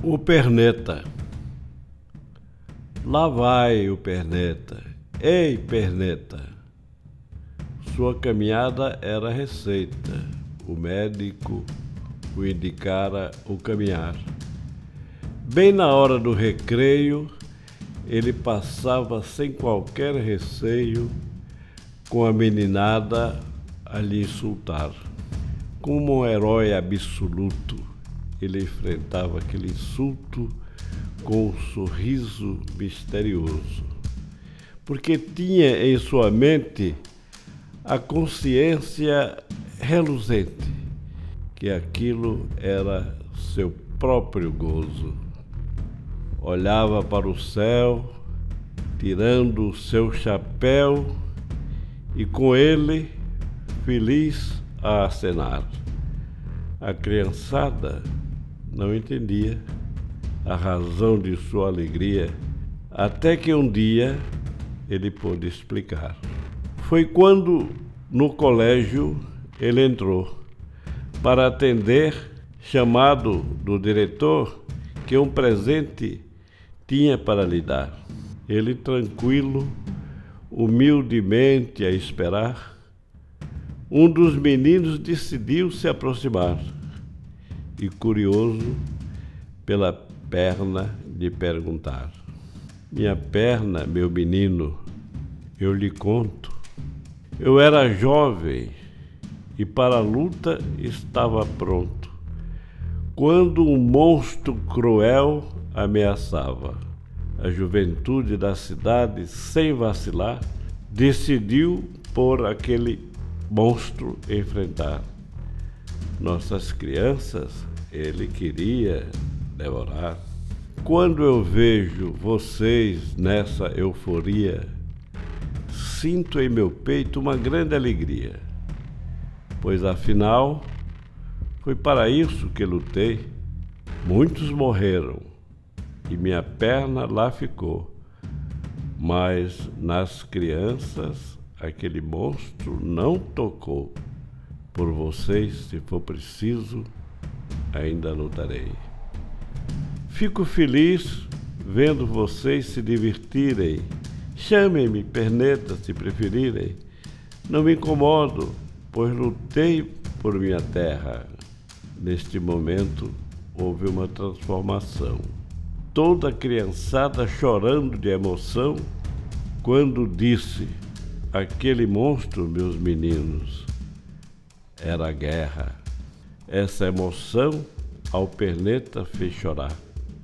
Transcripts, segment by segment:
O perneta. Lá vai o perneta. Ei, perneta. Sua caminhada era receita. O médico o indicara o caminhar. Bem na hora do recreio, ele passava sem qualquer receio com a meninada a lhe insultar. Como um herói absoluto, ele enfrentava aquele insulto com um sorriso misterioso, porque tinha em sua mente a consciência reluzente que aquilo era seu próprio gozo. Olhava para o céu, tirando o seu chapéu e com ele feliz a acenar. A criançada não entendia a razão de sua alegria, até que um dia ele pôde explicar. Foi quando, no colégio, ele entrou para atender, chamado do diretor, que um presente tinha para lhe dar. Ele, tranquilo, humildemente a esperar, um dos meninos decidiu se aproximar e curioso pela perna de perguntar: Minha perna, meu menino, eu lhe conto. Eu era jovem e para a luta estava pronto, quando um monstro cruel ameaçava. A juventude da cidade, sem vacilar, decidiu por aquele monstro enfrentar. Nossas crianças ele queria devorar. Quando eu vejo vocês nessa euforia, sinto em meu peito uma grande alegria, pois afinal foi para isso que lutei. Muitos morreram e minha perna lá ficou, mas nas crianças aquele monstro não tocou. Por vocês, se for preciso, ainda lutarei. Fico feliz vendo vocês se divertirem. Chamem-me perneta se preferirem. Não me incomodo, pois lutei por minha terra. Neste momento houve uma transformação. Toda criançada chorando de emoção quando disse: Aquele monstro, meus meninos, era a guerra. Essa emoção ao perneta fez chorar.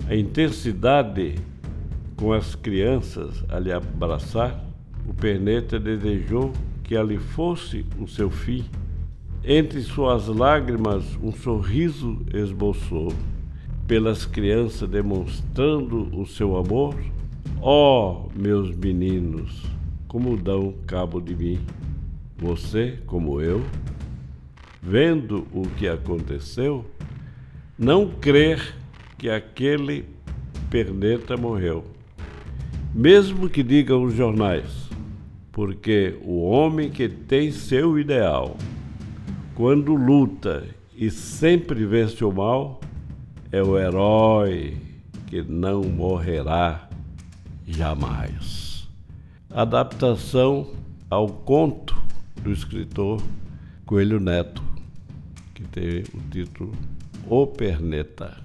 A intensidade com as crianças a lhe abraçar, o perneta desejou que ali fosse o seu fim. Entre suas lágrimas, um sorriso esboçou, pelas crianças demonstrando o seu amor. Ó, oh, meus meninos, como dão cabo de mim, você, como eu, vendo o que aconteceu, não crer que aquele perneta morreu. Mesmo que digam os jornais, porque o homem que tem seu ideal, quando luta e sempre vence o mal, é o herói que não morrerá jamais. Adaptação ao conto do escritor Coelho Neto que tem o título O Perneta.